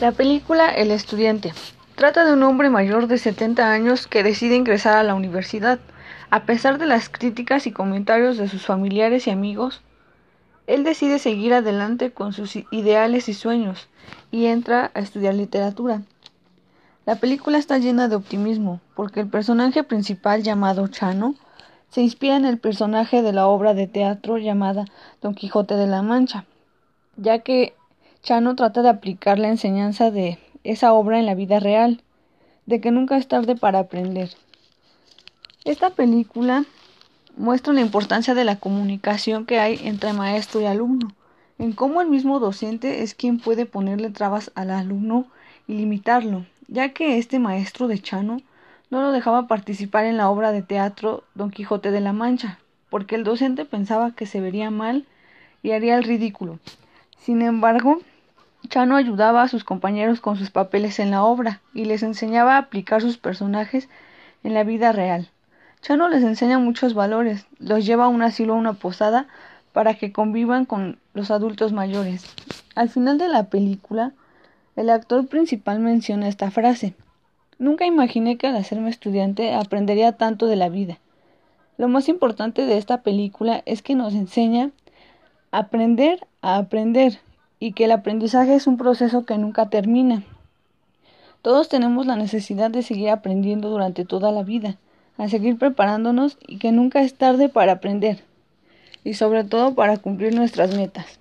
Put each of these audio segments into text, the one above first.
La película El estudiante trata de un hombre mayor de 70 años que decide ingresar a la universidad. A pesar de las críticas y comentarios de sus familiares y amigos, él decide seguir adelante con sus ideales y sueños y entra a estudiar literatura. La película está llena de optimismo porque el personaje principal llamado Chano se inspira en el personaje de la obra de teatro llamada Don Quijote de la Mancha, ya que Chano trata de aplicar la enseñanza de esa obra en la vida real, de que nunca es tarde para aprender. Esta película muestra la importancia de la comunicación que hay entre maestro y alumno, en cómo el mismo docente es quien puede ponerle trabas al alumno y limitarlo, ya que este maestro de Chano no lo dejaba participar en la obra de teatro Don Quijote de la Mancha, porque el docente pensaba que se vería mal y haría el ridículo. Sin embargo, Chano ayudaba a sus compañeros con sus papeles en la obra y les enseñaba a aplicar sus personajes en la vida real. Chano les enseña muchos valores, los lleva a un asilo o una posada para que convivan con los adultos mayores. Al final de la película, el actor principal menciona esta frase. Nunca imaginé que al hacerme estudiante aprendería tanto de la vida. Lo más importante de esta película es que nos enseña a aprender a aprender y que el aprendizaje es un proceso que nunca termina. Todos tenemos la necesidad de seguir aprendiendo durante toda la vida, a seguir preparándonos y que nunca es tarde para aprender y sobre todo para cumplir nuestras metas.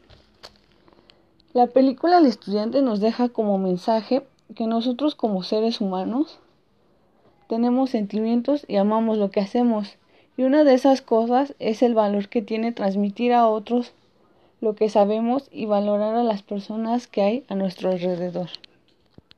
La película El estudiante nos deja como mensaje que nosotros como seres humanos tenemos sentimientos y amamos lo que hacemos y una de esas cosas es el valor que tiene transmitir a otros lo que sabemos y valorar a las personas que hay a nuestro alrededor.